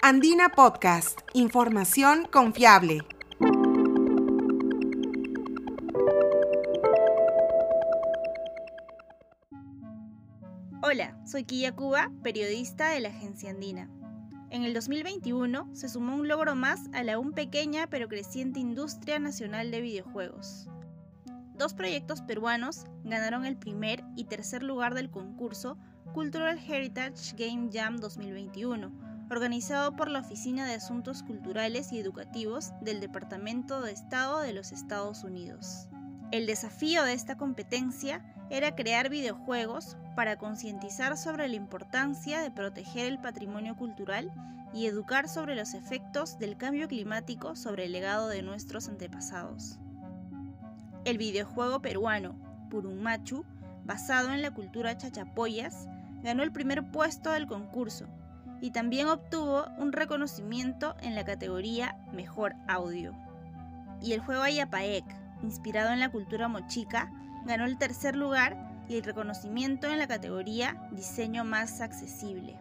Andina Podcast, información confiable. Hola, soy Quilla Cuba, periodista de la agencia Andina. En el 2021 se sumó un logro más a la aún pequeña pero creciente industria nacional de videojuegos. Dos proyectos peruanos ganaron el primer y tercer lugar del concurso Cultural Heritage Game Jam 2021 organizado por la Oficina de Asuntos Culturales y Educativos del Departamento de Estado de los Estados Unidos. El desafío de esta competencia era crear videojuegos para concientizar sobre la importancia de proteger el patrimonio cultural y educar sobre los efectos del cambio climático sobre el legado de nuestros antepasados. El videojuego peruano Purunmachu, basado en la cultura chachapoyas, ganó el primer puesto del concurso y también obtuvo un reconocimiento en la categoría Mejor Audio. Y el juego Ayapaek, inspirado en la cultura mochica, ganó el tercer lugar y el reconocimiento en la categoría Diseño más accesible.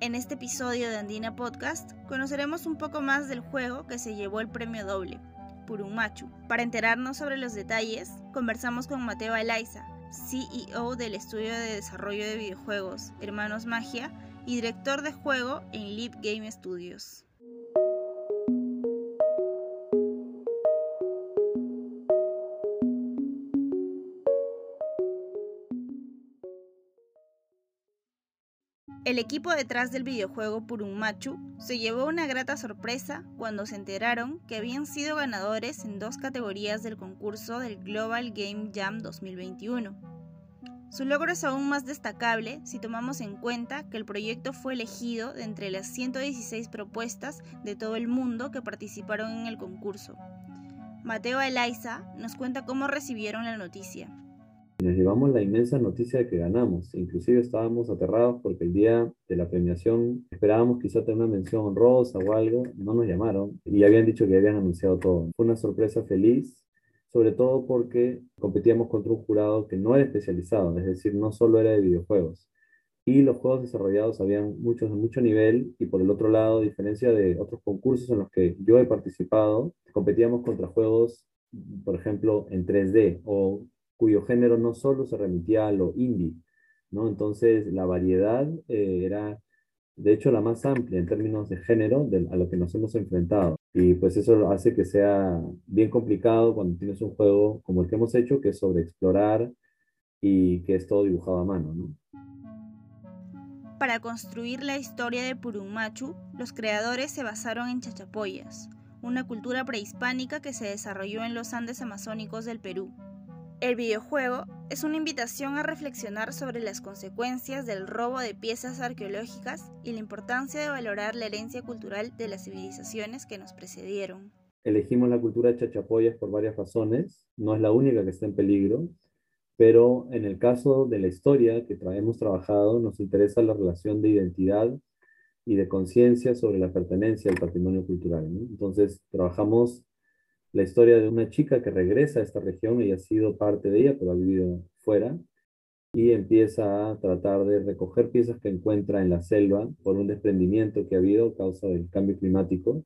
En este episodio de Andina Podcast conoceremos un poco más del juego que se llevó el premio doble, Purumachu. Para enterarnos sobre los detalles, conversamos con Mateo Elaiza, CEO del estudio de desarrollo de videojuegos Hermanos Magia, y director de juego en Leap Game Studios. El equipo detrás del videojuego Purunmachu se llevó una grata sorpresa cuando se enteraron que habían sido ganadores en dos categorías del concurso del Global Game Jam 2021 su logro es aún más destacable si tomamos en cuenta que el proyecto fue elegido de entre las 116 propuestas de todo el mundo que participaron en el concurso. Mateo Elaiza nos cuenta cómo recibieron la noticia. Nos llevamos la inmensa noticia de que ganamos. Inclusive estábamos aterrados porque el día de la premiación esperábamos quizá tener una mención honrosa o algo. No nos llamaron y habían dicho que habían anunciado todo. Fue una sorpresa feliz sobre todo porque competíamos contra un jurado que no era especializado, es decir, no solo era de videojuegos. Y los juegos desarrollados habían muchos de mucho nivel y por el otro lado, a diferencia de otros concursos en los que yo he participado, competíamos contra juegos, por ejemplo, en 3D o cuyo género no solo se remitía a lo indie, ¿no? Entonces la variedad eh, era, de hecho, la más amplia en términos de género a lo que nos hemos enfrentado. Y pues eso hace que sea bien complicado cuando tienes un juego como el que hemos hecho, que es sobre explorar y que es todo dibujado a mano, ¿no? Para construir la historia de Purumachu, los creadores se basaron en chachapoyas, una cultura prehispánica que se desarrolló en los Andes amazónicos del Perú. El videojuego es una invitación a reflexionar sobre las consecuencias del robo de piezas arqueológicas y la importancia de valorar la herencia cultural de las civilizaciones que nos precedieron. Elegimos la cultura de chachapoyas por varias razones, no es la única que está en peligro, pero en el caso de la historia que hemos trabajado nos interesa la relación de identidad y de conciencia sobre la pertenencia al patrimonio cultural. Entonces trabajamos la historia de una chica que regresa a esta región, ella ha sido parte de ella, pero ha vivido fuera, y empieza a tratar de recoger piezas que encuentra en la selva por un desprendimiento que ha habido a causa del cambio climático.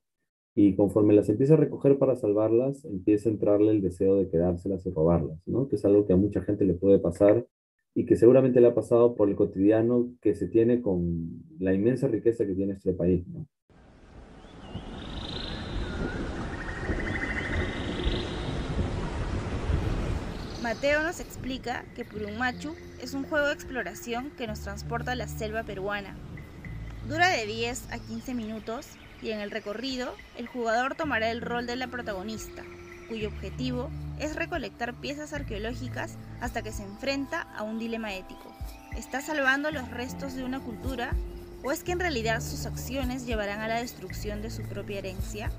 Y conforme las empieza a recoger para salvarlas, empieza a entrarle el deseo de quedárselas y robarlas, ¿no? que es algo que a mucha gente le puede pasar y que seguramente le ha pasado por el cotidiano que se tiene con la inmensa riqueza que tiene este país. Mateo nos explica que Purumachu es un juego de exploración que nos transporta a la selva peruana. Dura de 10 a 15 minutos y en el recorrido el jugador tomará el rol de la protagonista, cuyo objetivo es recolectar piezas arqueológicas hasta que se enfrenta a un dilema ético. ¿Está salvando los restos de una cultura o es que en realidad sus acciones llevarán a la destrucción de su propia herencia?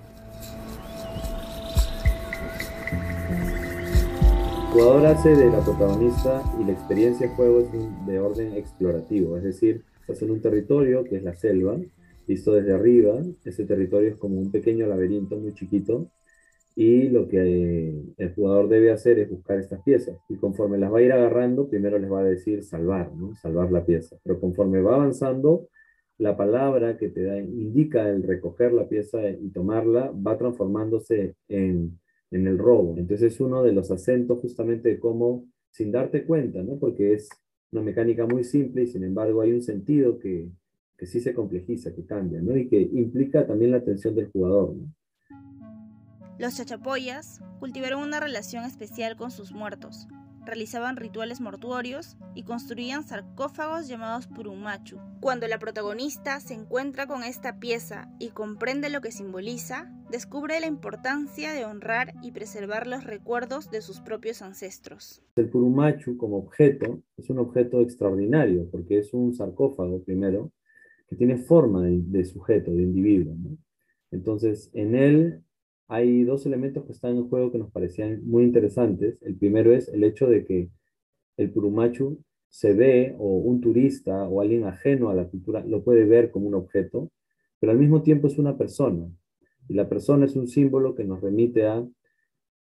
Jugador hace de la protagonista y la experiencia de juego es de orden explorativo, es decir, estás en un territorio que es la selva, visto desde arriba, ese territorio es como un pequeño laberinto muy chiquito. Y lo que el jugador debe hacer es buscar estas piezas. Y conforme las va a ir agarrando, primero les va a decir salvar, ¿no? salvar la pieza, pero conforme va avanzando, la palabra que te da, indica el recoger la pieza y tomarla, va transformándose en, en el robo. Entonces es uno de los acentos justamente de cómo, sin darte cuenta, ¿no? Porque es una mecánica muy simple y sin embargo hay un sentido que, que sí se complejiza, que cambia, ¿no? Y que implica también la atención del jugador. Los chachapoyas cultivaron una relación especial con sus muertos, realizaban rituales mortuorios y construían sarcófagos llamados purumachu. Cuando la protagonista se encuentra con esta pieza y comprende lo que simboliza, descubre la importancia de honrar y preservar los recuerdos de sus propios ancestros. El purumachu como objeto es un objeto extraordinario porque es un sarcófago primero que tiene forma de, sujeto, de individuo. Entonces, en él hay dos elementos que están en juego que nos parecían muy interesantes. El primero es el hecho de que el Purumachu se ve, o un turista o alguien ajeno a la cultura lo puede ver como un objeto, pero al mismo tiempo es una persona. Y la persona es un símbolo que nos remite a,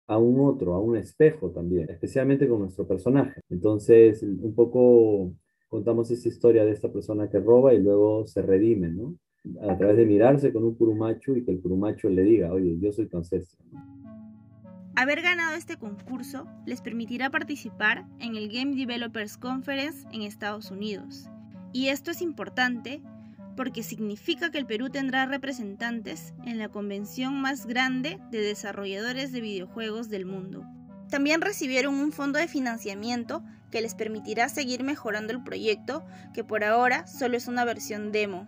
a un otro, a un espejo también, especialmente con nuestro personaje. Entonces, un poco contamos esa historia de esta persona que roba y luego se redime, ¿no? A través de mirarse con un purumacho y que el purumacho le diga, oye, yo soy ancestro. Haber ganado este concurso les permitirá participar en el Game Developers Conference en Estados Unidos. Y esto es importante porque significa que el Perú tendrá representantes en la convención más grande de desarrolladores de videojuegos del mundo. También recibieron un fondo de financiamiento que les permitirá seguir mejorando el proyecto, que por ahora solo es una versión demo,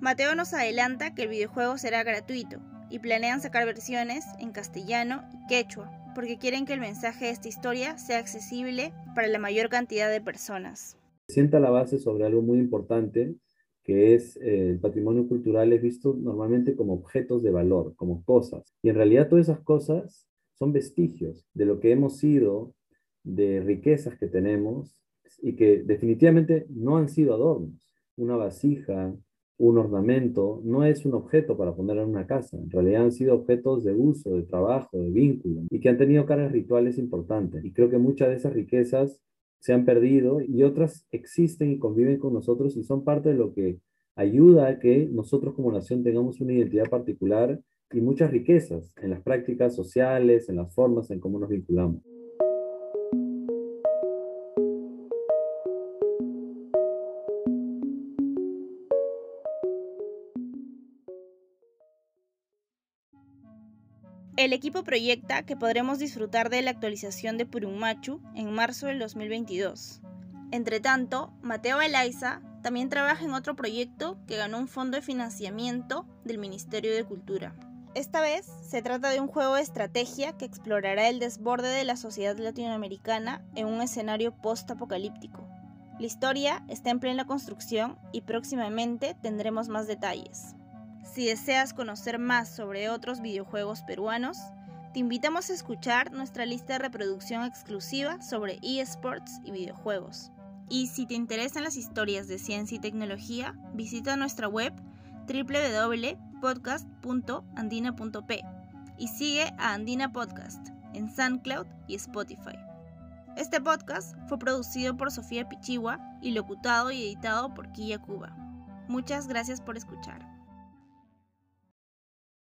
Mateo nos adelanta que el videojuego será gratuito y planean sacar versiones en castellano y quechua, porque quieren que el mensaje de esta historia sea accesible para la mayor cantidad de personas. Sienta la base sobre algo muy importante, que es eh, el patrimonio cultural es visto normalmente como objetos de valor, como cosas. Y en realidad todas esas cosas son vestigios de lo que hemos sido, de riquezas que tenemos y que definitivamente no han sido adornos. Una vasija, un ornamento no es un objeto para poner en una casa, en realidad han sido objetos de uso, de trabajo, de vínculo, y que han tenido cargas rituales importantes. Y creo que muchas de esas riquezas se han perdido y otras existen y conviven con nosotros y son parte de lo que ayuda a que nosotros como nación tengamos una identidad particular y muchas riquezas en las prácticas sociales, en las formas en cómo nos vinculamos. El equipo proyecta que podremos disfrutar de la actualización de Purumachu en marzo del 2022. Entre tanto, Mateo Elaiza también trabaja en otro proyecto que ganó un fondo de financiamiento del Ministerio de Cultura. Esta vez se trata de un juego de estrategia que explorará el desborde de la sociedad latinoamericana en un escenario post-apocalíptico. La historia está en plena construcción y próximamente tendremos más detalles. Si deseas conocer más sobre otros videojuegos peruanos, te invitamos a escuchar nuestra lista de reproducción exclusiva sobre eSports y videojuegos. Y si te interesan las historias de ciencia y tecnología, visita nuestra web www.podcast.andina.p y sigue a Andina Podcast en SoundCloud y Spotify. Este podcast fue producido por Sofía Pichigua y locutado y editado por Kia Cuba. Muchas gracias por escuchar.